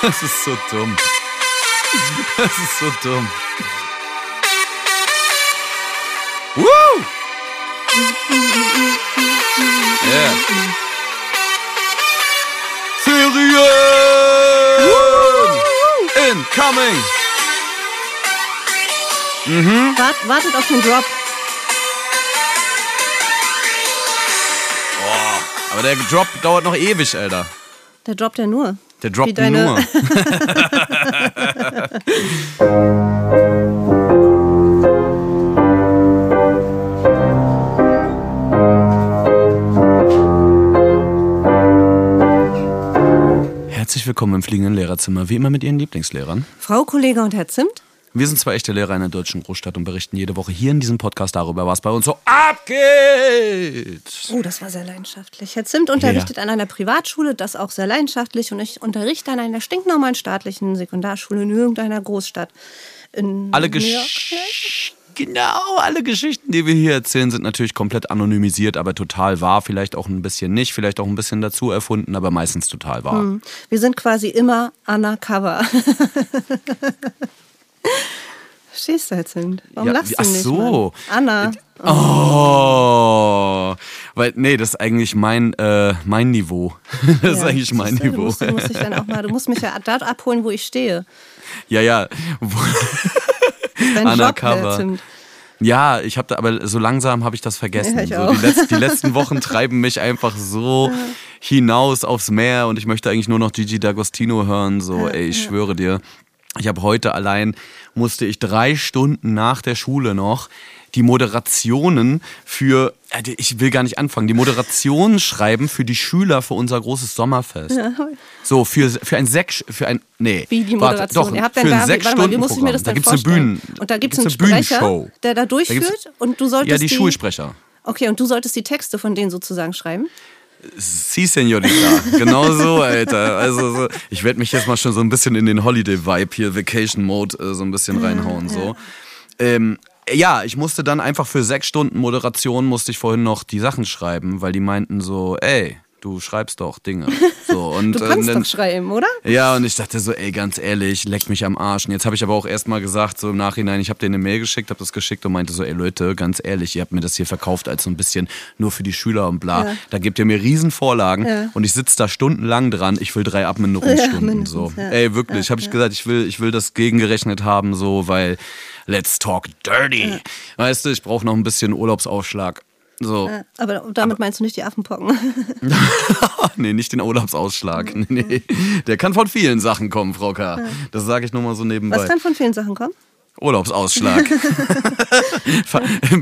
Das ist so dumm. Das ist so dumm. Woo! Yeah. Serien! Incoming! Mhm. Wart, wartet auf den Drop. Aber der Drop dauert noch ewig, Alter. Der droppt ja nur. Der droppt nur. Herzlich willkommen im fliegenden Lehrerzimmer, wie immer mit Ihren Lieblingslehrern. Frau Kollege und Herr Zimt? Wir sind zwei echte Lehrer in einer deutschen Großstadt und berichten jede Woche hier in diesem Podcast darüber, was bei uns so abgeht. Oh, das war sehr leidenschaftlich. Herr Zimt unterrichtet an einer Privatschule, das auch sehr leidenschaftlich. Und ich unterrichte an einer stinknormalen staatlichen Sekundarschule in irgendeiner Großstadt. In Alle New York. Gesch Genau, alle Geschichten, die wir hier erzählen, sind natürlich komplett anonymisiert, aber total wahr. Vielleicht auch ein bisschen nicht, vielleicht auch ein bisschen dazu erfunden, aber meistens total wahr. Hm. Wir sind quasi immer undercover. Verstehst du, Herr Zimt? Warum Ja, lachst du ach nicht? so. Mann? Anna. Oh, weil nee, das ist eigentlich mein äh, mein Niveau. Das ist Ja, eigentlich mein du, Niveau. Du musst, du, musst dich dann auch mal, du musst mich ja dort abholen, wo ich stehe. Ja, ja. Dein Job, Undercover. Herr Zimt. Ja, ich habe da, aber so langsam habe ich das vergessen. Ja, ich so, die, letz, die letzten Wochen treiben mich einfach so hinaus aufs Meer und ich möchte eigentlich nur noch Gigi D'Agostino hören. So, ey, ich schwöre dir. Ich habe heute allein, musste ich drei Stunden nach der Schule noch die Moderationen für, die- ich will gar nicht anfangen, die Moderationen schreiben für die Schüler für unser großes Sommerfest. So, für, für ein sechs, für ein, nee. Wie die warte, Moderation. doch, Ihr habt für dann ein da, sechs warte mal, wie muss ich mir das Da denn gibt's eine vorstellen? Bühnen, und da gibt es einen gibt's eine Sprecher, Bühnenshow. der da Da gibt's- durchführt und du solltest Ja, die Schulsprecher. Okay, und du solltest die Texte von denen sozusagen schreiben? Si, Senorita. Genau so, Alter. Also, so, ich werde mich jetzt mal schon so ein bisschen in den Holiday-Vibe hier, Vacation-Mode, äh, so ein bisschen reinhauen. So. Ähm, ja, ich musste dann einfach für sechs Stunden Moderation, musste ich vorhin noch die Sachen schreiben, weil die meinten so, ey, du schreibst doch Dinge. So, und, Du kannst ähm, dann, doch schreiben, oder? ja, und ich dachte so, ey, ganz ehrlich, leck mich am Arsch. Und jetzt habe ich aber auch erstmal gesagt, so im Nachhinein, ich habe denen eine Mail geschickt, habe das geschickt und meinte so, ey Leute, ganz ehrlich, ihr habt mir das hier verkauft als so ein bisschen nur für die Schüler und bla. Ja. Da gebt ihr mir Riesenvorlagen Ja. und ich sitze da stundenlang dran, ich will drei Abminderungsstunden. Ja, so. ja. Ey, wirklich, habe ich gesagt, ich will, ich will das gegengerechnet haben, so, weil let's talk dirty. Weißt du, ich brauche noch ein bisschen Urlaubsaufschlag. So. Ja, Aber damit meinst du nicht die Affenpocken. nee, nicht den Urlaubsausschlag. Nee, nee. Der kann von vielen Sachen kommen, Frau K. Das sage ich nur mal so nebenbei. Was kann von vielen Sachen kommen? Urlaubsausschlag.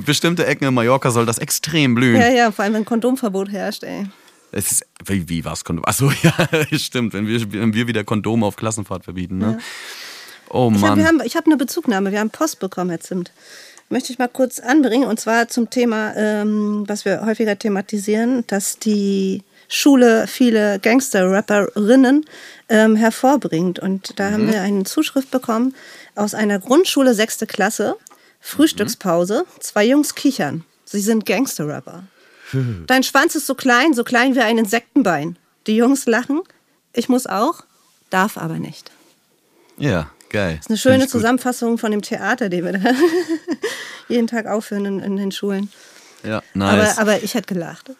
Bestimmte Ecken in Mallorca soll das extrem blühen. Ja, ja, vor allem wenn Kondomverbot herrscht, ey. Es ist, wie, wie war's Kondom? Achso, ja, stimmt, wenn wir, wenn wir wieder Kondome auf Klassenfahrt verbieten, ne? Oh Ich habe Mann. hab, ich hab eine Bezugnahme, wir haben Post bekommen, Herr Zimt. Möchte ich mal kurz anbringen, und zwar zum Thema, ähm, was wir häufiger thematisieren, dass die Schule viele Gangster-Rapperinnen ähm, hervorbringt. Und da Mhm. haben wir eine Zuschrift bekommen aus einer Grundschule, sechste Klasse, Frühstückspause, zwei Jungs kichern. Sie sind Gangster-Rapper. Dein Schwanz ist so klein, so klein wie ein Insektenbein. Die Jungs lachen, ich muss auch, darf aber nicht. Ja, geil. Das ist eine schöne Zusammenfassung von dem Theater, den wir da jeden Tag aufführen in, in den Schulen. Ja, nice. Aber, aber ich hätte gelacht.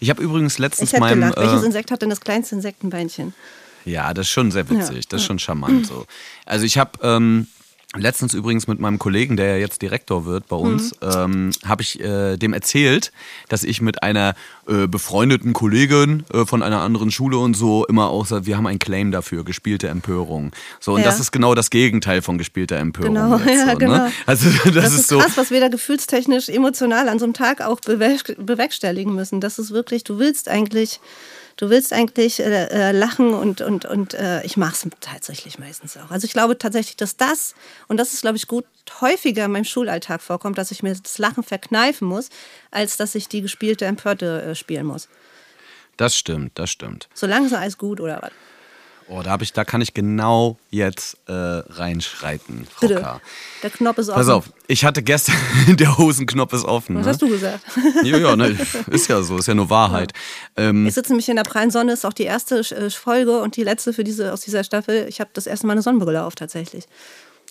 ich habe übrigens letztens Ich hätte meinem. gelacht. Welches äh, Insekt hat denn das kleinste Insektenbeinchen? Ja, das ist schon sehr witzig, Ja, das ist schon charmant so. Also ich habe ähm, letztens übrigens mit meinem Kollegen, der ja jetzt Direktor wird bei uns, Mhm. ähm, habe ich äh, dem erzählt, dass ich mit einer äh, befreundeten Kollegin äh, von einer anderen Schule und so immer auch sage, wir haben einen Claim dafür, gespielte Empörung. So, und Ja. das ist genau das Gegenteil von gespielter Empörung. Genau, jetzt, ja, so, genau. Ne? Also das, Das, ist, ist so. krass, was wir da gefühlstechnisch, emotional an so einem Tag auch bewerk- bewerkstelligen müssen. Das ist wirklich, du willst eigentlich, du willst eigentlich äh, äh, lachen und, und, und äh, ich mache es tatsächlich meistens auch. Also ich glaube tatsächlich, dass das, und das ist, glaube ich, gut häufiger in meinem Schulalltag vorkommt, dass ich mir das Lachen verkneifen muss, als dass ich die gespielte Empörte äh, spielen muss. Das stimmt, das stimmt. Solange ist alles gut oder was? Oh, da, hab ich, da kann ich genau jetzt äh, reinschreiten, Frau Bitte. K. Der Knopf ist offen. Pass auf, ich hatte gestern, der Hosenknopf ist offen. Was ne? hast du gesagt? Ja, ja, ne, ist ja so, ist ja nur Wahrheit. Ähm, Ich sitze nämlich in der prallen Sonne, ist auch die erste äh, Folge und die letzte für diese, aus dieser Staffel. Ich habe das erste Mal eine Sonnenbrille auf tatsächlich.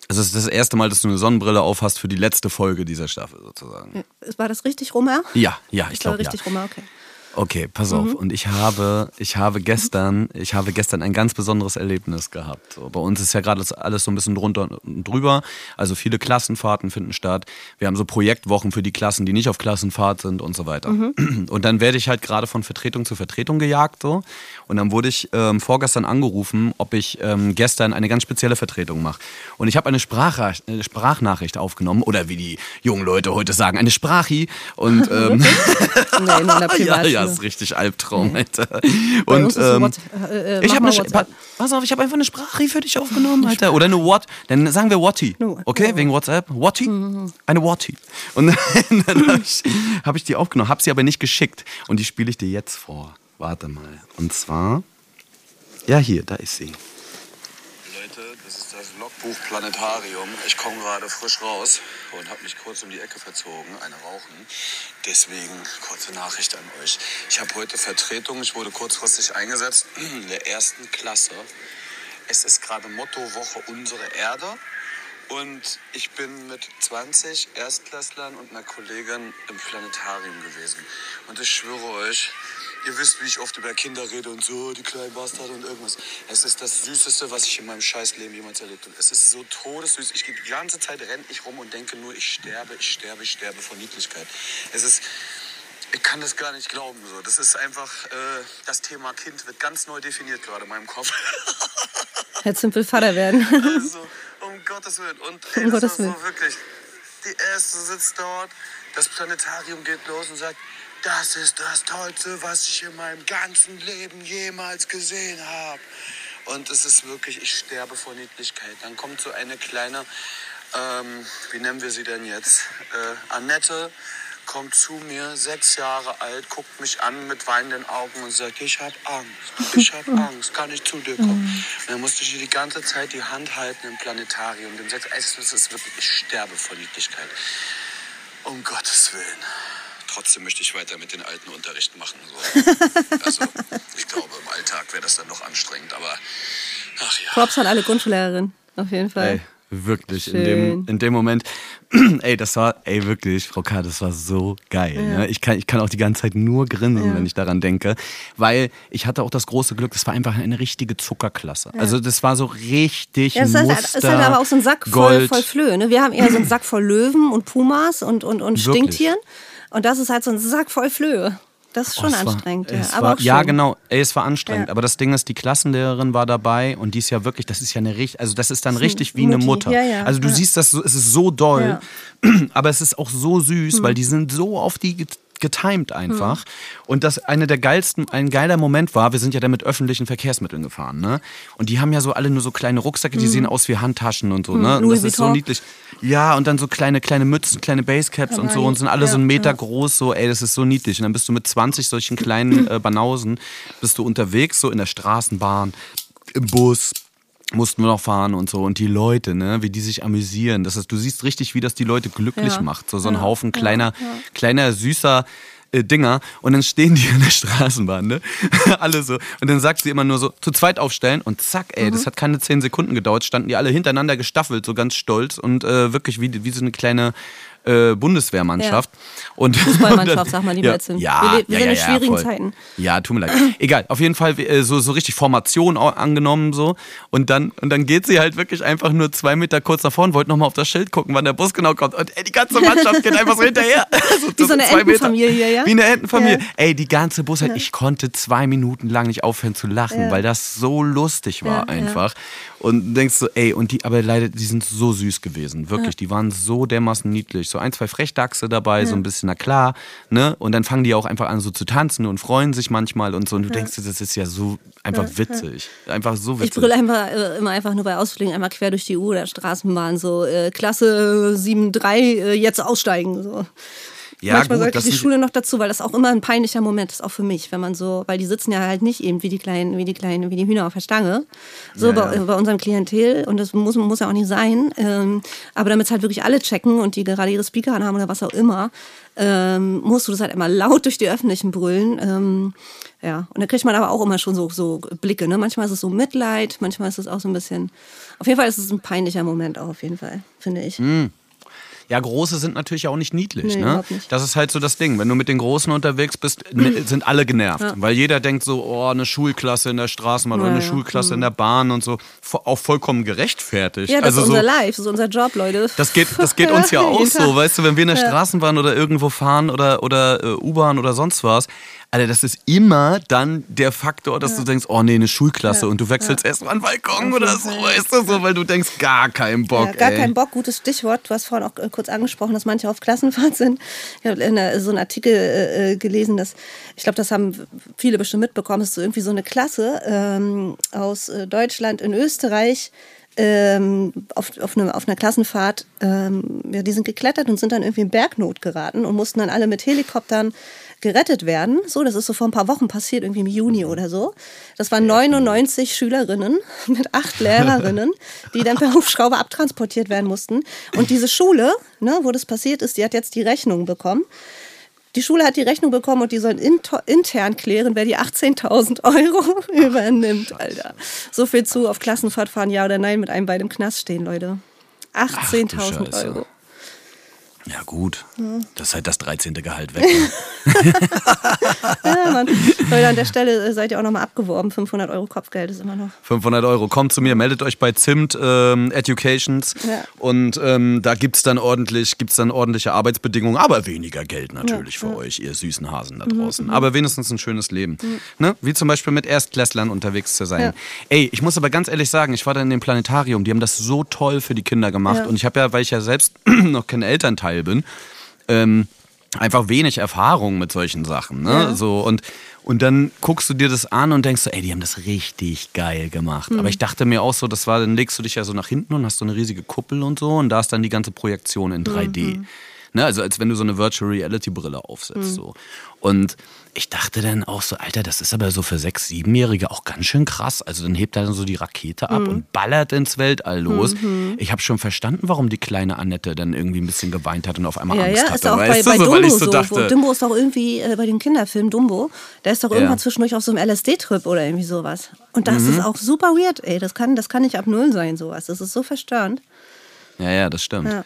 also es ist das erste Mal, dass du eine Sonnenbrille auf hast für die letzte Folge dieser Staffel sozusagen. War das richtig, Romer? Ja, ja, ich glaube ja. richtig, Romer, okay. Okay, pass auf. Und ich habe, ich habe gestern, ich habe gestern ein ganz besonderes Erlebnis gehabt. So, bei uns ist ja gerade alles so ein bisschen drunter und drüber. Also viele Klassenfahrten finden statt. Wir haben so Projektwochen für die Klassen, die nicht auf Klassenfahrt sind und so weiter. Und dann werde ich halt gerade von Vertretung zu Vertretung gejagt so. Und dann wurde ich ähm, vorgestern angerufen, ob ich ähm, gestern eine ganz spezielle Vertretung mache. Und ich habe eine, Sprachra eine Sprachnachricht aufgenommen oder wie die jungen Leute heute sagen, eine Sprachi. Und ähm, Nee, in der ja, Ja, ist richtig Albtraum, Alter. Und ähm, What- äh, äh, ich habe eine, pa- pass auf, ich habe einfach eine Sprachrie für dich aufgenommen, Alter. Oder eine What, dann sagen wir Watti, okay, wegen WhatsApp, Watti, eine Watti. Und dann habe ich, hab ich die aufgenommen, habe sie aber nicht geschickt und die spiele ich dir jetzt vor. Warte mal. Und zwar, ja hier, da ist sie. Logbuch Planetarium. Ich komme gerade frisch raus und habe mich kurz um die Ecke verzogen, eine rauchen. Deswegen kurze Nachricht an euch. Ich habe heute Vertretung. Ich wurde kurzfristig eingesetzt in der ersten Klasse. Es ist gerade Mottowoche Unsere Erde. Und ich bin mit 20 Erstklässlern und einer Kollegin im Planetarium gewesen. Und ich schwöre euch, ihr wisst, wie ich oft über Kinder rede und so, die kleinen Bastarde und irgendwas. Es ist das Süßeste, was ich in meinem Scheißleben jemals erlebt habe. Es ist so todessüß. Ich gehe die ganze Zeit renne ich rum und denke nur, ich sterbe, ich sterbe, ich sterbe vor Niedlichkeit. Es ist ich kann das gar nicht glauben. So. Das ist einfach, äh, das Thema Kind wird ganz neu definiert gerade in meinem Kopf. Hätte simpel Vater werden. Also, um Gottes Willen. Und ey, Um Gottes war Willen. so wirklich. Die erste sitzt dort, das Planetarium geht los und sagt, das ist das Tollste, was ich in meinem ganzen Leben jemals gesehen habe. Und es ist wirklich, ich sterbe vor Niedlichkeit. Dann kommt so eine kleine, ähm, wie nennen wir sie denn jetzt? Äh, Annette kommt zu mir, sechs Jahre alt, guckt mich an mit weinenden Augen und sagt, ich habe Angst, ich habe Angst, kann ich zu dir kommen? Und dann musste ich die ganze Zeit die Hand halten im Planetarium. Dem sechs, es ist wirklich, ich sterbe vor Niedlichkeit. Um Gottes Willen. Trotzdem möchte ich weiter mit den Alten Unterricht machen. So. Also, ich glaube, im Alltag wäre das dann noch anstrengend, aber ach ja. Props an alle Grundschullehrerinnen. Auf jeden Fall. Ey, wirklich, in dem, in dem Moment, ey, das war, ey, wirklich, Frau K., das war so geil. Ne? Ich, kann, ich kann auch die ganze Zeit nur grinsen, wenn ich daran denke, weil ich hatte auch das große Glück, das war einfach eine richtige Zuckerklasse. Also das war so richtig Ja, es ist, Muster, es ist halt aber auch so ein Sack voll, voll Flöhe. Ne? Wir haben eher so einen Sack voll Löwen und Pumas und, und, und Wirklich? Und das ist halt so ein Sack voll Flöhe. Das ist Oh, schon war- anstrengend. ja. es aber war, auch ja, genau. Ey, es war anstrengend. Ja. Aber das Ding ist, die Klassenlehrerin war dabei und die ist ja wirklich, das ist ja eine richtig, also das ist dann richtig wie eine Mutti. Mutter. Ja, ja, also du ja. siehst das, so, es ist so doll, Ja. aber es ist auch so süß, Hm. weil die sind so auf die getimed einfach. Und das eine der geilsten, ein geiler Moment war, wir sind ja dann mit öffentlichen Verkehrsmitteln gefahren, ne? Und die haben ja so alle nur so kleine Rucksäcke, die sehen aus wie Handtaschen und so, ne? Und Hm. Louis das ist so niedlich. Ja, und dann so kleine, kleine Mützen, kleine Basecaps und so und sind alle so Ja, einen Meter ja. groß, so, ey, das ist so niedlich. Und dann bist du mit 20 solchen kleinen äh, Banausen, bist du unterwegs, so in der Straßenbahn, im Bus, mussten wir noch fahren und so. Und die Leute, ne, wie die sich amüsieren. Das ist, du siehst richtig, wie das die Leute glücklich Ja. macht. So, so ein Ja, Haufen kleiner, ja. kleiner, süßer äh, Dinger. Und dann stehen die in der Straßenbahn, ne? alle so. Und dann sagt sie immer nur so, zu zweit aufstellen und zack, ey, Mhm. das hat keine zehn Sekunden gedauert, standen die alle hintereinander gestaffelt, so ganz stolz und äh, wirklich wie, wie so eine kleine äh, Bundeswehrmannschaft. Und Fußballmannschaft, und dann- sag mal lieber ja, jetzt hin. Ja, Wir wir ja, sind in ja, ja, schwierigen voll. Zeiten. Ja, tut mir leid. Egal, auf jeden Fall äh, so, so richtig Formation angenommen so. Und dann, und dann geht sie halt wirklich einfach nur zwei Meter kurz nach vorne, wollte nochmal auf das Schild gucken, wann der Bus genau kommt. Und ey, die ganze Mannschaft geht einfach so hinterher. So, Wie so eine. Entenfamilie, ja? Wie eine Entenfamilie. Ja. Ey, die ganze Bus halt, ich konnte zwei Minuten lang nicht aufhören zu lachen, Ja. weil das so lustig war Ja, ja. einfach. Und du denkst so, ey, und die, aber leider, die sind so süß gewesen, wirklich. Die waren so dermaßen niedlich. So ein, zwei Frechdachse dabei, so ein bisschen, na klar, ne? Und dann fangen die auch einfach an so zu tanzen und freuen sich manchmal und so. Und du denkst, dir, das ist ja so einfach witzig. Einfach so witzig. Ich brülle einfach, äh, immer einfach nur bei Ausflügen einmal quer durch die U oder Straßenbahn, so äh, Klasse 7.3, äh, jetzt aussteigen. So. Ja, Manchmal gut, sollte die Schule noch dazu, weil das auch immer ein peinlicher Moment ist, auch für mich, wenn man so, weil die sitzen ja halt nicht eben wie die kleinen, wie die kleinen, wie die Hühner auf der Stange. So Ja, bei, ja. bei unserem Klientel und das muss, muss ja auch nicht sein. Ähm, aber damit es halt wirklich alle checken und die gerade ihre Speaker anhaben oder was auch immer, ähm, musst du das halt immer laut durch die öffentlichen brüllen. Ähm, ja, und da kriegt man aber auch immer schon so, so Blicke. Ne? Manchmal ist es so Mitleid, manchmal ist es auch so ein bisschen. Auf jeden Fall ist es ein peinlicher Moment auch auf jeden Fall, finde ich. Ja, Große sind natürlich auch nicht niedlich. Nee, ne? nicht. Das ist halt so das Ding. Wenn du mit den Großen unterwegs bist, ne, sind alle genervt. Weil jeder denkt so, oh, eine Schulklasse in der Straßenbahn oder Ja, eine ja. Schulklasse in der Bahn und so. Auch vollkommen gerechtfertigt. Ja, das also ist so, unser Life, das ist unser Job, Leute. Das geht, das geht uns ja auch so, weißt du, wenn wir in der Straßenbahn oder irgendwo fahren oder, oder äh, U-Bahn oder sonst was. Alter, das ist immer dann der Faktor, dass du denkst, oh nee, eine Schulklasse und du wechselst erst mal einen Balkon oder so, weißt du, so, weil du denkst, gar keinen Bock. Ja, gar ey. kein Bock, gutes Stichwort. Du hast vorhin auch äh, kurz angesprochen, dass manche auf Klassenfahrt sind. Ich habe in der, so einen Artikel äh, äh, gelesen, dass, ich glaube, das haben viele bestimmt mitbekommen, es ist so irgendwie so eine Klasse ähm, aus äh, Deutschland in Österreich ähm, auf, auf, eine, auf einer Klassenfahrt, ähm, ja, die sind geklettert und sind dann irgendwie in Bergnot geraten und mussten dann alle mit Helikoptern gerettet werden. So, das ist so vor ein paar Wochen passiert, irgendwie im Juni oder so. Das waren 99 Schülerinnen mit acht Lehrerinnen, die dann per Hubschrauber abtransportiert werden mussten. Und diese Schule, ne, wo das passiert ist, die hat jetzt die Rechnung bekommen. Die Schule hat die Rechnung bekommen und die sollen intern klären, wer die 18.000 Euro übernimmt, Alter. So viel zu auf Klassenfahrt fahren, ja oder nein, mit einem Bein im Knast stehen, Leute. 18.000 Scheiße. Euro. Ja, gut. Das ist halt das 13. Gehalt weg. Ja, Mann. Leute, an der Stelle äh, seid ihr auch nochmal abgeworben. 500 Euro Kopfgeld ist immer noch. 500 Euro. Kommt zu mir, meldet euch bei Zimt ähm, Educations Ja. und ähm, da gibt es dann, ordentlich, gibt's dann ordentliche Arbeitsbedingungen, aber weniger Geld natürlich Ja, für euch, ihr süßen Hasen da draußen. Aber wenigstens ein schönes Leben. Ne? Wie zum Beispiel mit Erstklässlern unterwegs zu sein. Ja. Ey, ich muss aber ganz ehrlich sagen, ich war da in dem Planetarium, die haben das so toll für die Kinder gemacht Ja. und ich habe ja, weil ich ja selbst noch kein Elternteil bin, ähm, einfach wenig Erfahrung mit solchen Sachen. Ne? Ja. So, und, und dann guckst du dir das an und denkst so, ey, die haben das richtig geil gemacht. Mhm. Aber ich dachte mir auch so, das war, dann legst du dich ja so nach hinten und hast so eine riesige Kuppel und so und da ist dann die ganze Projektion in 3D. Mhm. Ne? Also als wenn du so eine Virtual Reality Brille aufsetzt. So. Und ich dachte dann auch so, Alter, das ist aber so für sechs, siebenjährige auch ganz schön krass. Also dann hebt er dann so die Rakete Mhm. ab und ballert ins Weltall los. Ich habe schon verstanden, warum die kleine Annette dann irgendwie ein bisschen geweint hat und auf einmal Ja, Angst ja, hatte. ist auch bei, weißt bei du, so, Dumbo so. so dachte, Dumbo ist doch irgendwie äh, bei dem Kinderfilm Dumbo. Der ist doch irgendwann Ja. zwischendurch auf so einem LSD-Trip oder irgendwie sowas. Und das Mhm. ist auch super weird, ey. Das kann, das kann nicht ab Null sein, sowas. Das ist so verstörend. Ja, ja, das stimmt. Ja.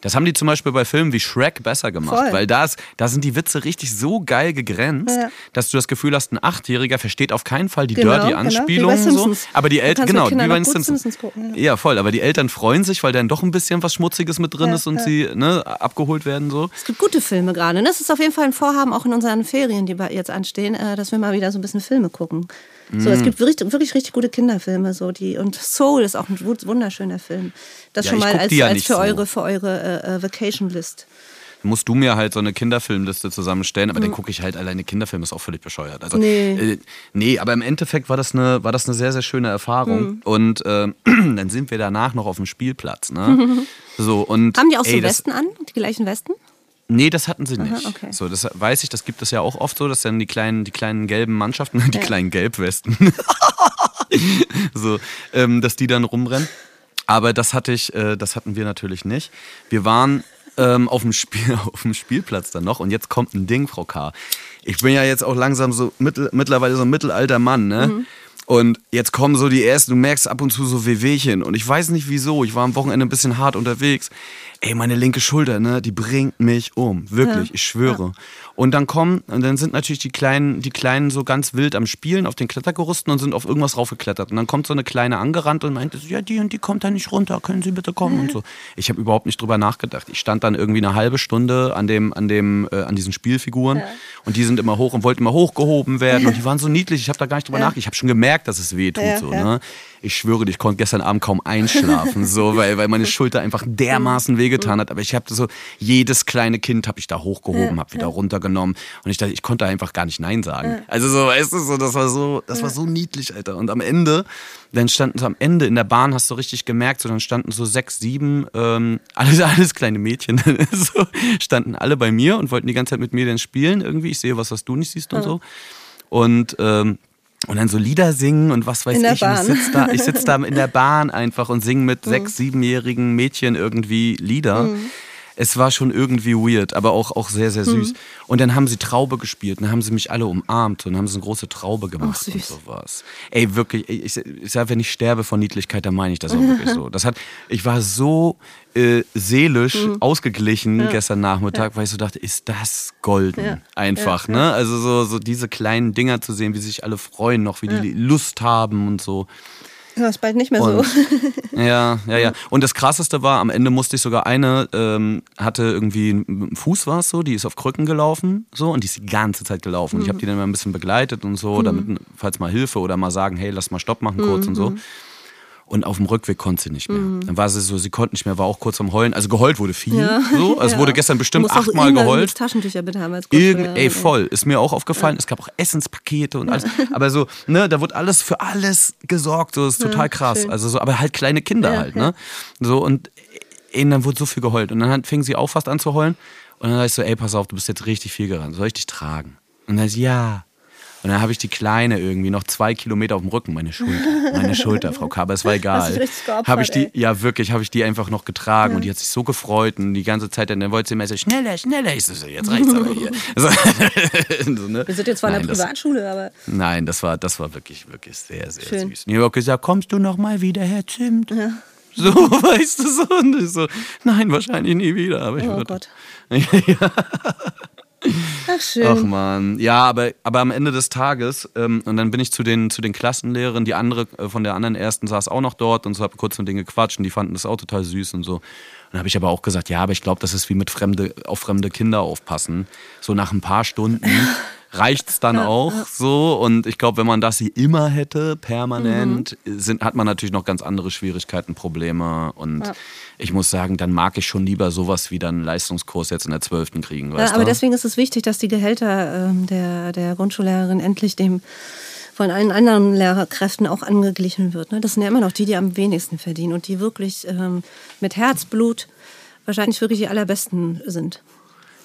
Das haben die zum Beispiel bei Filmen wie Shrek besser gemacht, Voll. weil da, ist, da sind die Witze richtig so geil gegrenzt, Ja. dass du das Gefühl hast, ein Achtjähriger versteht auf keinen Fall die Genau, dirty genau, so. Aber die Eltern, genau, wie bei gut Simpsons. Simpsons gucken, ja. ja, voll. Aber die Eltern freuen sich, weil dann doch ein bisschen was Schmutziges mit drin Ja, ist und ja. sie ne, abgeholt werden so. Es gibt gute Filme gerade. ne? Das ist auf jeden Fall ein Vorhaben, auch in unseren Ferien, die jetzt anstehen, äh, dass wir mal wieder so ein bisschen Filme gucken. So, Mm. es gibt wirklich, wirklich richtig gute Kinderfilme. So, die, und Soul ist auch ein wund- wunderschöner Film. Das Ja, schon mal als, ja als für so. eure, für eure äh, äh, Vacation-List. musst du mir halt so eine Kinderfilmliste zusammenstellen, aber dann gucke ich halt alleine Kinderfilme, ist auch völlig bescheuert. Also, Mhm. Nee. Äh, nee, aber im Endeffekt war das eine, war das eine sehr, sehr schöne Erfahrung. Mhm. Und äh, dann sind wir danach noch auf dem Spielplatz. Ne? So, und, Haben die auch so ey, das, Westen an? Die gleichen Westen? Nee, das hatten sie nicht. okay. So, das weiß ich, das gibt es ja auch oft so, dass dann die kleinen, die kleinen gelben Mannschaften, die Ja. kleinen Gelbwesten, so, ähm, dass die dann rumrennen. Aber das hatte ich, äh, das hatten wir natürlich nicht. Wir waren ähm, auf, dem Spiel, auf dem Spielplatz dann noch und jetzt kommt ein Ding, Frau K. Ich bin ja jetzt auch langsam so mittel, mittlerweile so ein mittelalter Mann, ne? Und jetzt kommen so die ersten, du merkst ab und zu so Wehwehchen. Und ich weiß nicht wieso. Ich war am Wochenende ein bisschen hart unterwegs. Ey, meine linke Schulter, ne, die bringt mich um. Wirklich, Ja. ich schwöre. Und dann kommen, und dann sind natürlich die Kleinen, die Kleinen so ganz wild am Spielen auf den Klettergerüsten und sind auf irgendwas raufgeklettert. Und dann kommt so eine Kleine angerannt und meinte so, ja, die und die kommt da nicht runter, können Sie bitte kommen und so. Ich habe überhaupt nicht drüber nachgedacht. Ich stand dann irgendwie eine halbe Stunde an dem, an dem, äh, an diesen Spielfiguren und die sind immer hoch und wollten immer hochgehoben werden und die waren so niedlich. Ich habe da gar nicht drüber nachgedacht. Ich habe schon gemerkt, dass es weh tut. Ja, so, ja. ne? Ich schwöre dir, ich konnte gestern Abend kaum einschlafen, so, weil, weil meine Schulter einfach dermaßen wehgetan hat. Aber ich habe so, jedes kleine Kind habe ich da hochgehoben, ja, habe wieder ja. runtergenommen. Und ich dachte, ich konnte einfach gar nicht Nein sagen. Ja. Also so, weißt du, so, das war so, das war so niedlich, Alter. Und am Ende, dann standen so am Ende in der Bahn, hast du richtig gemerkt, so dann standen so sechs, sieben, ähm, alles, alles kleine Mädchen, so, standen alle bei mir und wollten die ganze Zeit mit mir dann spielen irgendwie. Ich sehe was, was du nicht siehst und so. Und ähm, und dann so Lieder singen und was weiß ich. Und ich sitze da, ich sitz da in der Bahn einfach und singe mit mhm. sechs, siebenjährigen Mädchen irgendwie Lieder. Mhm es war schon irgendwie weird, aber auch, auch sehr, sehr süß. Mhm. Und dann haben sie Traube gespielt, dann haben sie mich alle umarmt und haben sie eine große Traube gemacht oh, und sowas. Ey, wirklich, ich, ich sage, wenn ich sterbe von Niedlichkeit, dann meine ich das auch wirklich so. Das hat, ich war so äh, seelisch mhm. ausgeglichen ja. gestern Nachmittag, ja. weil ich so dachte, ist das golden ja. einfach, ne? Also so, so diese kleinen Dinger zu sehen, wie sich alle freuen noch, wie die Lust haben und so. Das ist bald nicht mehr und, so. ja, ja, ja. Und das Krasseste war, am Ende musste ich sogar eine, ähm, hatte irgendwie einen Fuß war es so, die ist auf Krücken gelaufen, so, und die ist die ganze Zeit gelaufen. Mhm. Ich habe die dann mal ein bisschen begleitet und so, mhm. damit, falls mal Hilfe oder mal sagen, hey, lass mal Stopp machen kurz mhm. und so. Und auf dem Rückweg konnte sie nicht mehr. Mhm. Dann war sie so, sie konnte nicht mehr, war auch kurz am Heulen. Also geheult wurde viel. Ja. So. Also ja. wurde gestern bestimmt achtmal geheult. Taschentücher bitte haben als Irgend, Ey, voll. Ist mir auch aufgefallen. Ja. Es gab auch Essenspakete und alles. Aber so, ne, da wurde alles für alles gesorgt. So, das ist total krass. Schön. Also so, aber halt kleine Kinder halt, ne? So, und ey, dann wurde so viel geheult. Und dann fing sie auch fast an zu heulen. Und dann sag ich so, ey, pass auf, du bist jetzt richtig viel gerannt. Soll ich dich tragen? Und dann ist ja. Und dann habe ich die Kleine irgendwie noch zwei Kilometer auf dem Rücken, meine Schulter, meine Schulter, Frau Kaber, es war egal. Habe ich die, ey. ja wirklich, habe ich die einfach noch getragen ja. und die hat sich so gefreut und die ganze Zeit, dann wollte sie immer so, schneller, schneller. Ich so, jetzt reicht's aber hier. So, so, ne? Wir sind jetzt zwar in der Privatschule, aber... Nein, das war, das war wirklich, wirklich sehr, sehr Schön. süß. Und ich habe gesagt, kommst du noch mal wieder, Herr Zimt? Ja. So, weißt du, so. Und ich so, nein, wahrscheinlich nie wieder. Aber ich oh würde, Gott. ja. Ach schön. Ach man, ja, aber, aber am Ende des Tages ähm, und dann bin ich zu den zu den Klassenlehrern, die andere äh, von der anderen ersten saß auch noch dort und so habe kurz mit denen gequatscht und die fanden das auch total süß und so. Und dann habe ich aber auch gesagt, ja, aber ich glaube, das ist wie mit fremde auf fremde Kinder aufpassen. So nach ein paar Stunden reicht es dann auch so. Und ich glaube, wenn man das sie immer hätte, permanent, mhm. sind, hat man natürlich noch ganz andere Schwierigkeiten, Probleme. Und ja. ich muss sagen, dann mag ich schon lieber sowas wie dann einen Leistungskurs jetzt in der 12. kriegen. ja, aber du? deswegen ist es wichtig, dass die Gehälter ähm, der, der Grundschullehrerin endlich dem von allen anderen Lehrerkräften auch angeglichen wird. Ne? Das sind ja immer noch die, die am wenigsten verdienen und die wirklich ähm, mit Herzblut wahrscheinlich wirklich die allerbesten sind.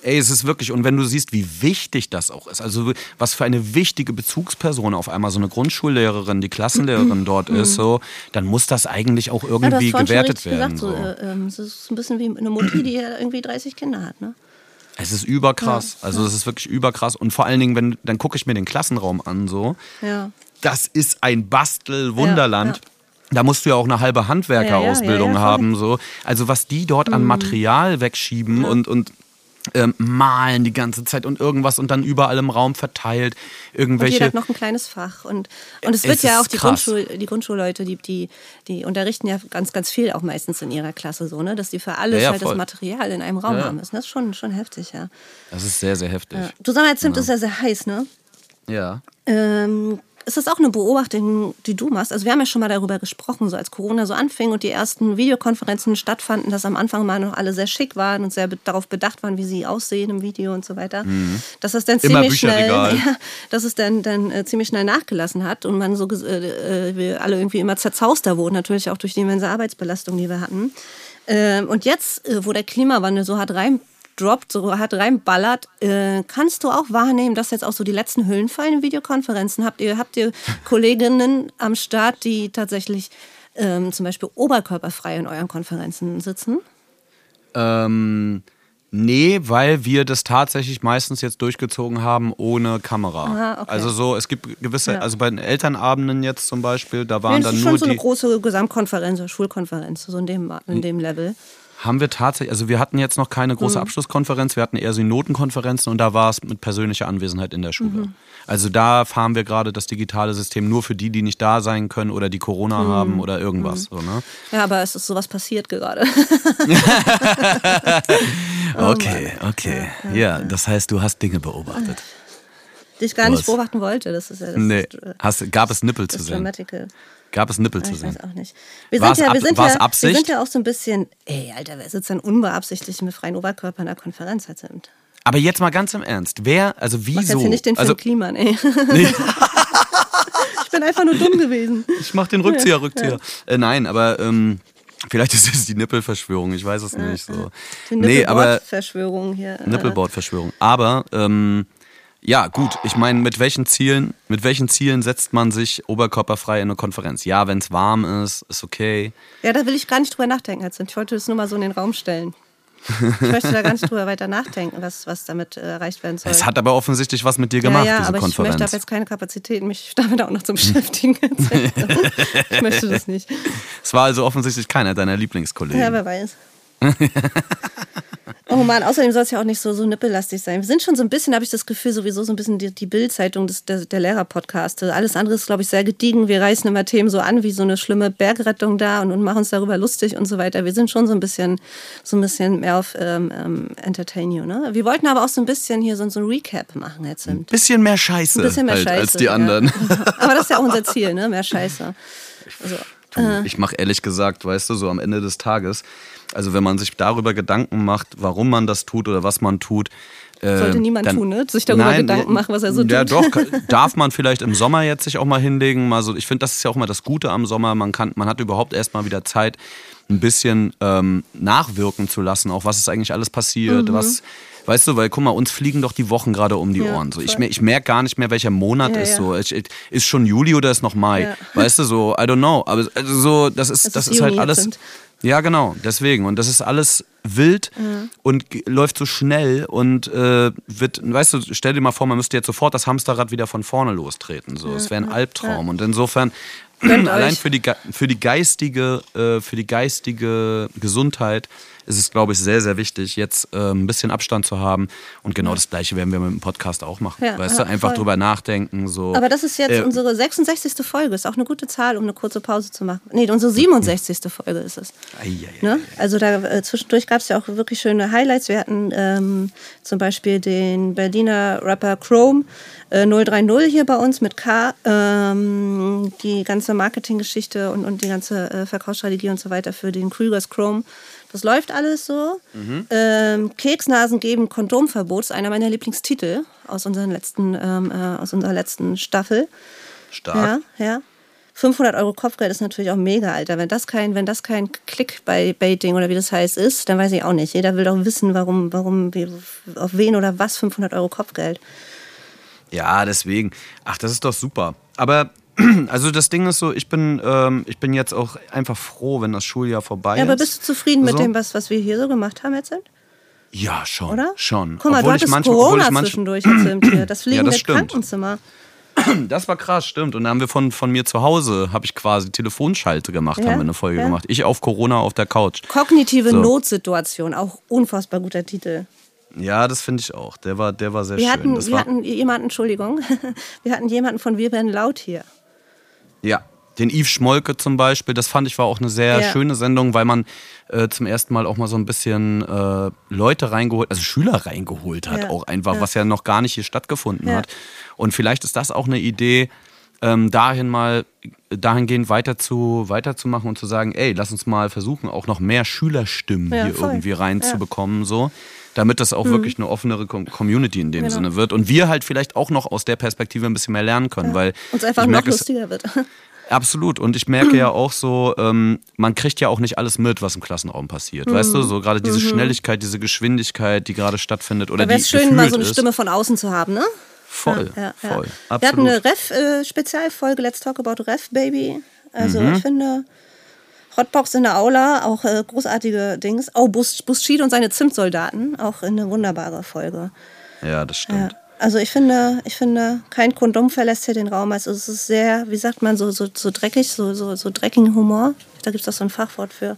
Ey, es ist wirklich, und wenn du siehst, wie wichtig das auch ist, also was für eine wichtige Bezugsperson auf einmal so eine Grundschullehrerin, die Klassenlehrerin dort ist, so, dann muss das eigentlich auch irgendwie ja, gewertet werden. Gesagt, so. So, äh, es ist ein bisschen wie eine Mutti, die irgendwie 30 Kinder hat, ne? Es ist überkrass. Ja, also es ist wirklich überkrass. Und vor allen Dingen, wenn, dann gucke ich mir den Klassenraum an, so. Ja. Das ist ein Bastelwunderland. Ja, da musst du ja auch eine halbe Handwerkerausbildung ja, ja, ja, haben. So. Also was die dort an mhm. Material wegschieben und, und ähm, malen die ganze Zeit und irgendwas und dann überall im Raum verteilt. Irgendwelche. Und jeder hat noch ein kleines Fach. Und, und es wird es ja auch die, Grundschul, die Grundschulleute, die, die, die unterrichten ja ganz, ganz viel auch meistens in ihrer Klasse so, ne? dass die für alles ja, ja, halt das Material in einem Raum ja. haben müssen. Das ist schon, schon heftig, ja. Das ist sehr, sehr heftig. Du sag mal, Zimt ist ja sehr heiß, ne? Ja. Ähm, ist das auch eine Beobachtung, die du machst? Also wir haben ja schon mal darüber gesprochen, so als Corona so anfing und die ersten Videokonferenzen stattfanden, dass am Anfang mal noch alle sehr schick waren und sehr darauf bedacht waren, wie sie aussehen im Video und so weiter. Mhm. Dass das dann ziemlich schnell, ja, dass es dann, dann äh, ziemlich schnell nachgelassen hat und man so äh, äh, wir alle irgendwie immer zerzauster wurden, natürlich auch durch die immense Arbeitsbelastung, die wir hatten. Ähm, und jetzt, äh, wo der Klimawandel so hart rein droppt, so hart reinballert, äh, kannst du auch wahrnehmen, dass jetzt auch so die letzten Hüllen fallen in Videokonferenzen? Habt ihr, habt ihr Kolleginnen am Start, die tatsächlich ähm, zum Beispiel oberkörperfrei in euren Konferenzen sitzen? Ähm, nee, weil wir das tatsächlich meistens jetzt durchgezogen haben ohne Kamera. Aha, okay. Also so, es gibt gewisse, ja. also bei den Elternabenden jetzt zum Beispiel, da waren ja, dann nur schon so eine große Gesamtkonferenz, Schulkonferenz, so in dem, in dem Level haben wir tatsächlich, also wir hatten jetzt noch keine große mhm. Abschlusskonferenz, wir hatten eher so Notenkonferenzen und da war es mit persönlicher Anwesenheit in der Schule. Mhm. Also da fahren wir gerade das digitale System nur für die, die nicht da sein können oder die Corona mhm. haben oder irgendwas. Mhm. So, ne? Ja, aber es ist sowas passiert gerade. okay, okay. Ja, ja, das heißt, du hast Dinge beobachtet. Die ich gar nicht Was? beobachten wollte. Das ist ja das Nee. ist, äh, Hast, gab es Nippel zu sehen? Dramatical. Gab es Nippel Ah, zu Ich sehen? weiß auch nicht. Wir War's sind, ja, wir, Ab- sind ja, wir sind ja auch so ein bisschen, ey, Alter, wer sitzt dann unbeabsichtigt mit freien Oberkörper in der Konferenz? Also, Aber jetzt mal ganz im Ernst. Wer, also wieso? jetzt hier nicht den Film also, Kliman, ey. ich bin einfach nur dumm gewesen. ich mach den Rückzieher, Rückzieher. Äh, nein, aber ähm, vielleicht ist es die Nippelverschwörung, ich weiß es nicht. So. Die Nee, aber Nippelboard-Verschwörung hier. Nippelboard-Verschwörung. Aber ähm, ja, gut, ich meine, mit welchen Zielen, mit welchen Zielen setzt man sich oberkörperfrei in eine Konferenz? Ja, wenn es warm ist, ist okay. Ja, da will ich gar nicht drüber nachdenken. Jetzt. Ich wollte das nur mal so in den Raum stellen. Ich möchte da gar nicht drüber weiter nachdenken, was, was damit äh, erreicht werden soll. Es hat aber offensichtlich was mit dir gemacht, ja, ja, diese aber ich möchte, Konferenz. habe jetzt keine Kapazitäten, mich damit auch noch zu beschäftigen. ich möchte das nicht. Es war also offensichtlich keiner deiner Lieblingskollegen. Ja, wer weiß. Oh Mann, außerdem soll es ja auch nicht so, so nippellastig sein. Wir sind schon so ein bisschen, habe ich das Gefühl, sowieso so ein bisschen die, die Bildzeitung der, der Lehrer-Podcast. Alles andere ist, glaube ich, sehr gediegen. Wir reißen immer Themen so an wie so eine schlimme Bergrettung da und, und machen uns darüber lustig und so weiter. Wir sind schon so ein bisschen, so ein bisschen mehr auf ähm, ähm, Entertain You. Ne? Wir wollten aber auch so ein bisschen hier so, so ein Recap machen jetzt. Ein bisschen mehr Scheiße, bisschen mehr halt, Scheiße. als die ja. anderen. Aber das ist ja auch unser Ziel, ne? Mehr Scheiße. Also, Du, ich mache ehrlich gesagt, weißt du, so am Ende des Tages, also wenn man sich darüber Gedanken macht, warum man das tut oder was man tut. äh, Sollte niemand dann- tun, ne? Sich darüber Gedanken machen, was er so Ja, tut. doch, darf man vielleicht im Sommer jetzt sich auch mal hinlegen. Mal so, ich finde, das ist ja auch mal das Gute am Sommer. Man, kann, man hat überhaupt erst mal wieder Zeit, ein bisschen ähm, nachwirken zu lassen, auch was ist eigentlich alles passiert, was. Weißt du, weil guck mal, uns fliegen doch die Wochen gerade um die Mhm. Ja, Ohren. So, ich ich merke gar nicht mehr, welcher Monat Ja, ist ja. so. Ich, ich, ist schon Juli oder ist noch Mai? Ja. Weißt du, so, I don't know. Aber also so, das ist, das ist ist halt alles. jetzt. Ja, genau, deswegen. Und das ist alles wild und g- läuft so schnell und äh, wird, weißt du, stell dir mal vor, man müsste jetzt sofort das Hamsterrad wieder von vorne lostreten. So. Es wäre ein Albtraum. Und insofern, allein für die, für die geistige, äh, für die geistige Gesundheit ist es, glaube ich, sehr, sehr wichtig, jetzt äh, ein bisschen Abstand zu haben. Und genau das Gleiche werden wir mit dem Podcast auch machen. Ja, weißt ja, du, einfach voll. drüber nachdenken. So. Aber das ist jetzt Äh, unsere 66. Folge. Ist auch eine gute Zahl, um eine kurze Pause zu machen. Nee, unsere 67. Folge ist es. ei, ei, ei. Ne? Also da äh, zwischendurch gab es ja auch wirklich schöne Highlights. Wir hatten ähm, zum Beispiel den Berliner Rapper Chrome äh, 030 hier bei uns mit K. Ähm, die ganze Marketinggeschichte und, und die ganze äh, Verkaufsstrategie und so weiter für den Krügers Chrome. Das läuft alles so. Ähm, Keksnasen geben Kondomverbot ist einer meiner Lieblingstitel aus, unseren letzten, ähm, äh, aus unserer letzten Staffel. Stark. Ja, ja. 500 Euro Kopfgeld ist natürlich auch mega, Alter. Wenn das kein, wenn das kein Clickbaiting oder wie das heißt ist, dann weiß ich auch nicht. Jeder will doch wissen, warum, warum, wie, auf wen oder was 500 Euro Kopfgeld. Ja, deswegen. Ach, das ist doch super. Aber also das Ding ist so, ich bin, ähm, ich bin jetzt auch einfach froh, wenn das Schuljahr vorbei Ja, aber ist. bist du zufrieden mit So. dem, was, was wir hier so gemacht haben jetzt? Ja, schon. Oder? Schon. Guck mal, obwohl du hattest manchmal, Corona ich manch, zwischendurch im Tier. Das fliegende das stimmt. Krankenzimmer. Das war krass, stimmt. Und da haben wir von, von mir zu Hause, habe ich quasi Telefonschalte gemacht, Ja, haben wir eine Folge ja. gemacht. Ich auf Corona auf der Couch. Kognitive So. Notsituation, auch unfassbar guter Titel. Ja, das finde ich auch. Der war, der war sehr Wir schön. hatten, das wir hatten jemanden, Entschuldigung, wir hatten jemanden von Wir werden laut hier. Ja, den Yves Schmolke zum Beispiel, das fand ich war auch eine sehr Ja. schöne Sendung, weil man äh, zum ersten Mal auch mal so ein bisschen äh, Leute reingeholt, also Schüler reingeholt hat, Ja, auch einfach, ja. was ja noch gar nicht hier stattgefunden hat. Und vielleicht ist das auch eine Idee, ähm, dahin mal dahingehend weiter zu, weiterzumachen und zu sagen, ey, lass uns mal versuchen, auch noch mehr Schülerstimmen hier voll. irgendwie reinzubekommen, so. Damit das auch wirklich eine offenere Com Community in dem Mhm. Genau. Sinne wird. Und wir halt vielleicht auch noch aus der Perspektive ein bisschen mehr lernen können, weil Uns einfach noch merke, es- lustiger wird. Absolut. Und ich merke ja auch so, ähm, man kriegt ja auch nicht alles mit, was im Klassenraum passiert. Weißt du, so gerade diese Schnelligkeit, diese Geschwindigkeit, die gerade stattfindet oder Mhm. Wäre die es schön, mal so eine gefühlt Stimme ist. von außen zu haben, ne? Voll, Ja, ja. voll. Wir hatten eine Ref-Spezialfolge, Let's Talk About Ref, Baby. Also Mhm. ich finde, Hotbox in der Aula, auch äh, großartige Dings. Oh, Bus, Buschied und seine Zimtsoldaten, auch eine wunderbare Folge. ja, das Ja. stimmt. Also ich finde, ich finde, kein Kondom verlässt hier den Raum. Also es ist sehr, wie sagt man, so, so, so dreckig, so, so, so dreckigen Humor. Da gibt es doch so ein Fachwort für.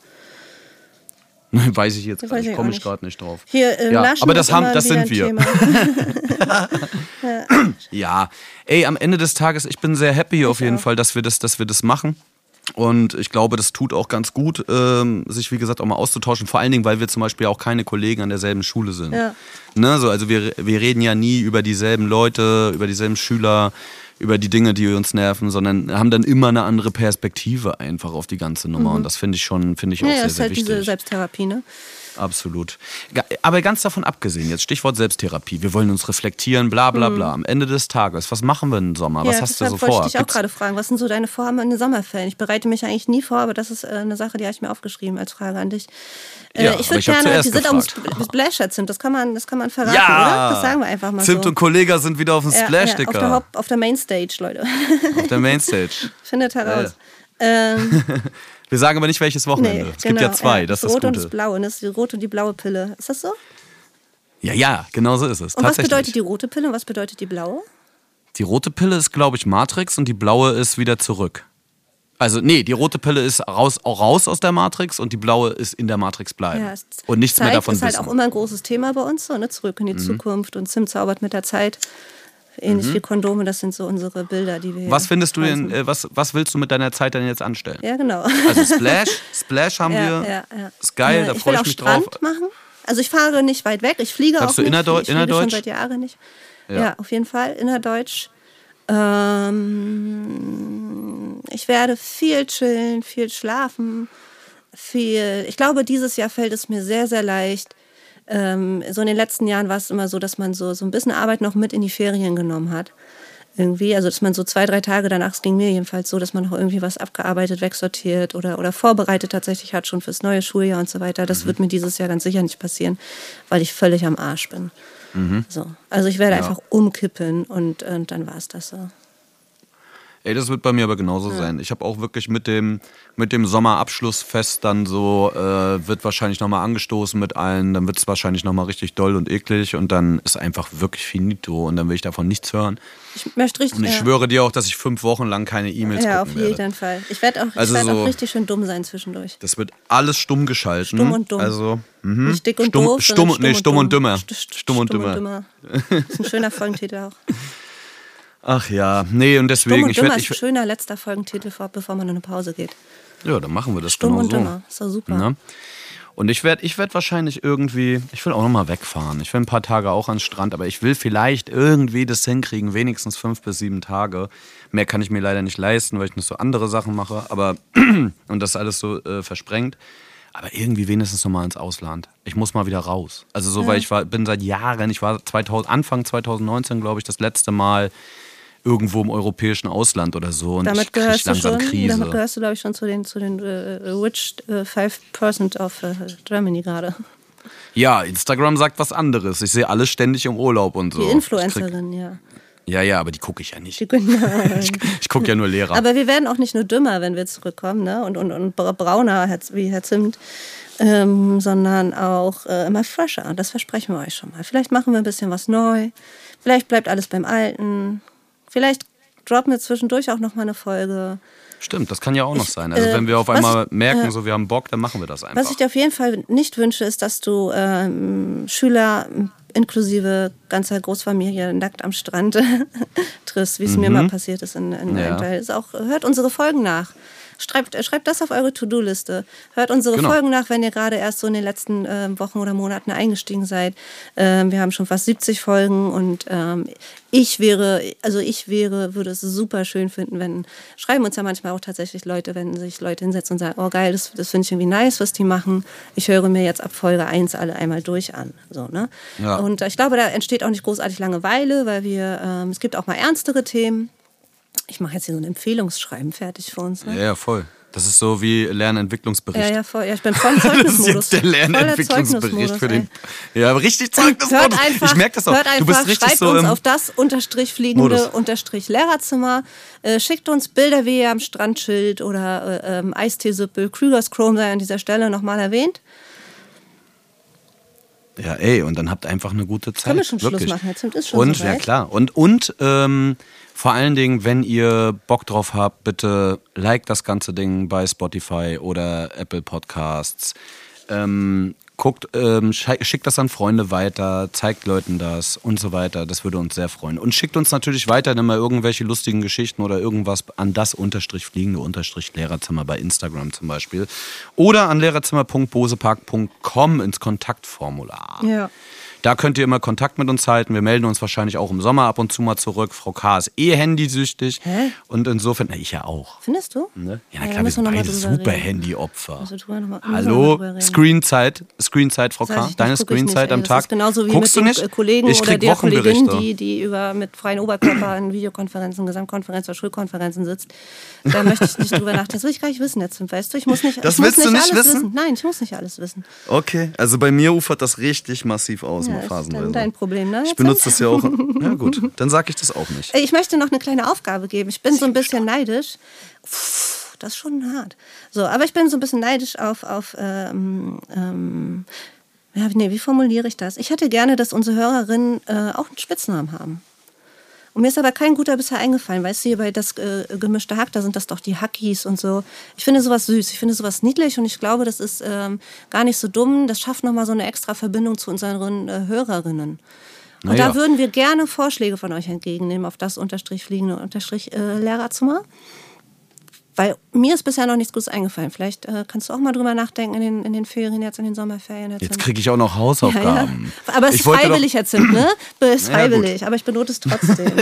Weiß ich jetzt Weiß gar ich nicht, auch komme ich gerade nicht drauf. Hier, äh, Ja, aber das haben- das sind wir. Thema. Ja, ey, am Ende des Tages, ich bin sehr happy auf jeden Fall, dass wir das, dass wir das machen. Und ich glaube, das tut auch ganz gut, ähm, sich wie gesagt auch mal auszutauschen. Vor allen Dingen, weil wir zum Beispiel auch keine Kollegen an derselben Schule sind. Ja. Ne, so, also wir, wir reden ja nie über dieselben Leute, über dieselben Schüler, über die Dinge, die uns nerven, sondern haben dann immer eine andere Perspektive einfach auf die ganze Nummer. Und das finde ich schon, finde ich auch Mhm. Ja, sehr, ist sehr halt wichtig. diese Selbsttherapie, ne? Absolut. Aber ganz davon abgesehen, jetzt Stichwort Selbsttherapie. Wir wollen uns reflektieren, bla bla bla. Am Ende des Tages, was machen wir im Sommer? was ja, hast du so wollte vor? ich dich auch gerade fragen, was sind so deine Vorhaben in den Sommerferien? Ich bereite mich eigentlich nie vor, aber das ist äh, eine Sache, die habe ich mir aufgeschrieben als Frage an dich. Äh, Ja, ich würde gerne, die sind auch gefragt. mit Splash Zimt, das kann man, das kann man verraten, ja! oder? Das sagen wir einfach mal Zimt so. und Kollega sind wieder auf dem Ja, ja, auf, der Haupt, auf der Mainstage, Leute. auf der Mainstage. Findet heraus. Ähm, Wir sagen aber nicht, welches Wochenende. nee, es gibt ja genau, zwei, das ist das rote und das blaue. Und das ist die rote und die blaue Pille. Ist das so? Ja, ja, genau so ist es. Und was bedeutet die rote Pille und was bedeutet die blaue? Die rote Pille ist, glaube ich, Matrix und die blaue ist wieder zurück. Also, nee, die rote Pille ist raus, auch raus aus der Matrix und die blaue ist in der Matrix bleiben. Ja, und nichts Zeit mehr davon ist halt wissen. Mhm. auch immer ein großes Thema bei uns, so, ne? zurück in die Zukunft und Zimt zaubert mit der Zeit. Ähnlich wie Kondome, das sind so unsere Bilder, die wir Mhm. was findest du denn, äh, was, was willst du mit deiner Zeit denn jetzt anstellen? Ja, genau. Also Splash, Splash haben ja, wir. ja, ja. Ist geil, Ja, da ich freue ich mich Strand drauf. machen. Also ich fahre nicht weit weg, ich fliege Sagst auch du nicht. innerdeu- ich fliege schon innerdeutsch? seit Jahren nicht. Ja. Ja. auf jeden Fall, innerdeutsch. Ähm, ich werde viel chillen, viel schlafen, viel. Ich glaube, dieses Jahr fällt es mir sehr, sehr leicht. Ähm, so in den letzten Jahren war es immer so, dass man so, so ein bisschen Arbeit noch mit in die Ferien genommen hat. Irgendwie, also dass man so zwei, drei Tage danach, es ging mir jedenfalls so, dass man noch irgendwie was abgearbeitet, wegsortiert oder, oder vorbereitet tatsächlich hat, schon fürs neue Schuljahr und so weiter. Das wird mir dieses Jahr ganz sicher nicht passieren, weil ich völlig am Arsch bin. So. Also ich werde Ja. einfach umkippen und, und dann war es das so. Ey, das wird bei mir aber genauso sein. Ich habe auch wirklich mit dem, mit dem Sommerabschlussfest dann so, äh, wird wahrscheinlich nochmal angestoßen mit allen, dann wird es wahrscheinlich nochmal richtig doll und eklig und dann ist einfach wirklich finito und dann will ich davon nichts hören. Ich möchte richtig. Und ich ja. schwöre dir auch, dass ich fünf Wochen lang keine E-Mails Ja, auf gucken werde. jeden Fall. Ich werde auch, Also werd so- auch richtig schön dumm sein zwischendurch. Das wird alles stumm geschalten. Stumm und dumm. Also, mhm. Nicht dick und stumm, doof, stumm, sondern nee, stumm und dümmer. St- st- Stumm und dümmer. Das ist ein schöner Folgentitel auch. Ach ja, nee, und Stumm deswegen, und ich dümmer werde, ist ein ich, schöner letzter Folgentitel, vor- bevor man in eine Pause geht. ja, dann machen wir das Stumm genau und so. dümmer. Ist doch super. Ne? Und ich werde ich werd wahrscheinlich irgendwie, ich will auch nochmal wegfahren. Ich will ein paar Tage auch ans Strand, aber ich will vielleicht irgendwie das hinkriegen, wenigstens fünf bis sieben Tage. Mehr kann ich mir leider nicht leisten, weil ich noch so andere Sachen mache, aber und das alles so äh, versprengt. Aber irgendwie wenigstens nochmal ins Ausland. Ich muss mal wieder raus. Also so, weil ich war, bin seit Jahren, ich war 2000, Anfang 2019, glaube ich, das letzte Mal irgendwo im europäischen Ausland oder so. Und Damit ich gehörst, du langsam schon, Krise. damit gehörst du, glaube ich, schon zu den, zu den äh, rich äh, 5% of äh, Germany gerade. Ja, Instagram sagt was anderes. Ich sehe alle ständig im Urlaub und so. Die Influencerin, ja. ja, ja, aber die gucke ich ja nicht. Ich, ich gucke ja nur Lehrer. Aber wir werden auch nicht nur dümmer, wenn wir zurückkommen, ne? Und, und, und bra- brauner wie Herr Zimt, ähm, sondern auch äh, immer fresher. Das versprechen wir euch schon mal. Vielleicht machen wir ein bisschen was neu. Vielleicht bleibt alles beim Alten. Vielleicht droppen wir zwischendurch auch noch mal eine Folge. Stimmt, das kann ja auch noch Ich, sein. Also äh, wenn wir auf einmal ich- merken, ja. so wir haben Bock, dann machen wir das einfach. Was ich dir auf jeden Fall nicht wünsche, ist, dass du ähm, Schüler inklusive ganzer Großfamilie nackt am Strand triffst, wie es mir mal passiert ist in, in Mhm. Ja. Ist auch, hört unsere Folgen nach. Schreibt, äh, schreibt das auf eure To-Do-Liste. Hört unsere Genau. Folgen nach, wenn ihr gerade erst so in den letzten ähm, Wochen oder Monaten eingestiegen seid. Ähm, wir haben schon fast 70 Folgen und ähm, ich wäre, also ich wäre, würde es super schön finden, wenn, schreiben uns ja manchmal auch tatsächlich Leute, wenn sich Leute hinsetzen und sagen, oh geil, das, das finde ich irgendwie nice, was die machen. Ich höre mir jetzt ab Folge 1 alle einmal durch an. So, ne? Ja. Und ich glaube, da entsteht auch nicht großartig Langeweile, weil wir, ähm, es gibt auch mal ernstere Themen. Ich mache jetzt hier so ein Empfehlungsschreiben fertig für uns. Ne? ja, ja, voll. Das ist so wie Lernentwicklungsbericht. Ja, ja, voll. Ja, ich bin voll im Das ist Zeugnismodus. jetzt der Lernentwicklungsbericht für den. ey. Ja, richtig Zeugnismodus. einfach, Ich merke das auch. hört einfach, du bist richtig schreibt so uns auf das unterstrich fliegende Modus. unterstrich Lehrerzimmer, äh, schickt uns Bilder, wie ihr am Strand chillt oder äh, ähm, Eisteesuppe, Krügers Chrome sei an dieser Stelle nochmal erwähnt. Ja, ey, und dann habt einfach eine gute Zeit. Können wir schon Schluss wirklich. machen? Jetzt ist schon Und, soweit. ja klar. Und, und ähm, vor allen Dingen, wenn ihr Bock drauf habt, bitte like das ganze Ding bei Spotify oder Apple Podcasts. Ähm, Guckt, ähm, schickt das an Freunde weiter, zeigt Leuten das und so weiter. Das würde uns sehr freuen. Und schickt uns natürlich weiterhin mal irgendwelche lustigen Geschichten oder irgendwas an das unterstrich fliegende unterstrich Lehrerzimmer bei Instagram zum Beispiel. Oder an lehrerzimmer.bosepark.com ins Kontaktformular. Ja. Da könnt ihr immer Kontakt mit uns halten. Wir melden uns wahrscheinlich auch im Sommer ab und zu mal zurück. Frau K. ist eh handysüchtig. Hä? Und insofern, na, ich ja auch. Findest du? Ne? Ja, na Ja, klar, wir sind wir mal beide super. Handyopfer. Also Hallo. Screenzeit, Screenzeit, Frau K. nicht, Deine Screenzeit am Tag. genauso wie Guckst mit du nicht? Kollegen ich oder der Kollegin, die, die über mit freien Oberkörper in Videokonferenzen, Gesamtkonferenzen oder Schulkonferenzen sitzt. Da möchte ich nicht drüber nachdenken. Das will ich gar nicht wissen jetzt. Weißt du, ich muss nicht, Das ich muss willst du nicht alles wissen? Nein, ich muss nicht alles wissen. Okay, also bei mir ufert das richtig massiv aus, Ja, mal ist phasenweise. dann dein Problem, ne? Ich benutze das ja auch. Ja gut, dann sage ich das auch nicht. Ey, Ich möchte noch eine kleine Aufgabe geben. Ich bin so ein bisschen neidisch. Puh, das ist schon hart. So, aber ich bin so ein bisschen neidisch auf, auf ähm, ähm, ja, nee, wie formuliere ich das? Ich hätte gerne, dass unsere Hörerinnen äh, auch einen Spitznamen haben. Und mir ist aber kein guter bisher eingefallen. Weißt du, hier bei das äh, gemischte Hack, da sind das doch die Hackies und so. Ich finde sowas süß, ich finde sowas niedlich und ich glaube, das ist ähm, gar nicht so dumm. Das schafft nochmal so eine extra Verbindung zu unseren äh, Hörerinnen. Und Naja. da würden wir gerne Vorschläge von euch entgegennehmen auf das unterstrich fliegende unterstrich äh, Lehrerzimmer. Weil mir ist bisher noch nichts Gutes eingefallen. Vielleicht äh, kannst du auch mal drüber nachdenken in den, in den Ferien, jetzt in den Sommerferien. Jetzt Jetzt kriege ich auch noch Hausaufgaben. ja, ja. Aber es Ich ist freiwillig, Herr Zimt, ne? Es ist Ja, freiwillig, aber ich benote es trotzdem.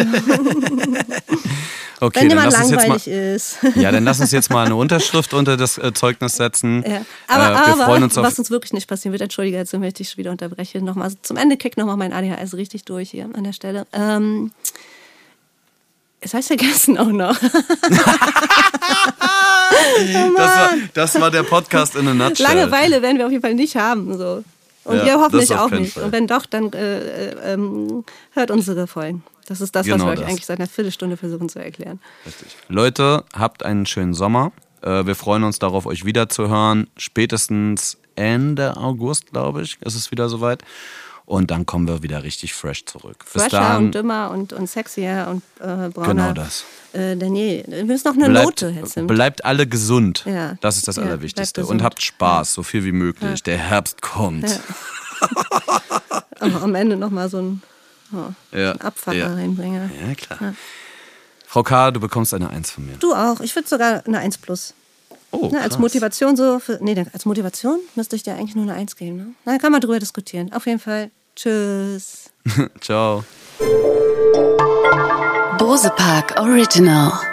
Okay, Wenn dann jemand lass uns jetzt mal. langweilig ist. Ja, dann lass uns jetzt mal eine Unterschrift unter das äh, Zeugnis setzen. Ja. Aber, äh, wir freuen uns auf. was uns wirklich nicht passieren wird, entschuldige, jetzt möchte ich schon wieder unterbrechen. Nochmal, also zum Ende kick nochmal mein ADHS richtig durch hier an der Stelle. Ähm, habe ich vergessen auch noch. das, war, das war der Podcast in a nutshell. Langeweile werden wir auf jeden Fall nicht haben. So. Und Ja, wir hoffentlich auch nicht. Fall. Und wenn doch, dann äh, äh, ähm, hört unsere Folgen. Das ist das, Genau was wir euch das. eigentlich seit einer Viertelstunde versuchen zu erklären. Richtig. Leute, habt einen schönen Sommer. Äh, wir freuen uns darauf, euch wiederzuhören. Spätestens Ende August, glaube ich, ist es wieder soweit. Und dann kommen wir wieder richtig fresh zurück. Bis Fresher dahin, und dümmer und, und sexier und äh, brauner. Genau das. Äh, Daniel, wir müssen noch eine bleibt, Note, Zimt. bleibt alle gesund. Ja. Das ist das Ja, Allerwichtigste. Und habt Spaß, so viel wie möglich. Der Herbst kommt. Ja. Aber am Ende nochmal so ein, oh, Ja, so ein Abfucker ja. reinbringen. Ja, klar. Frau K., du bekommst eine Eins von mir. Du auch. Ich würde sogar eine 1 plus. Oh, Ne, als. Motivation so. Für, nee, als Motivation müsste ich dir eigentlich nur eine 1 geben. Ne? Na, kann man drüber diskutieren. Auf jeden Fall. Tschüss. Ciao. Bose Park Original.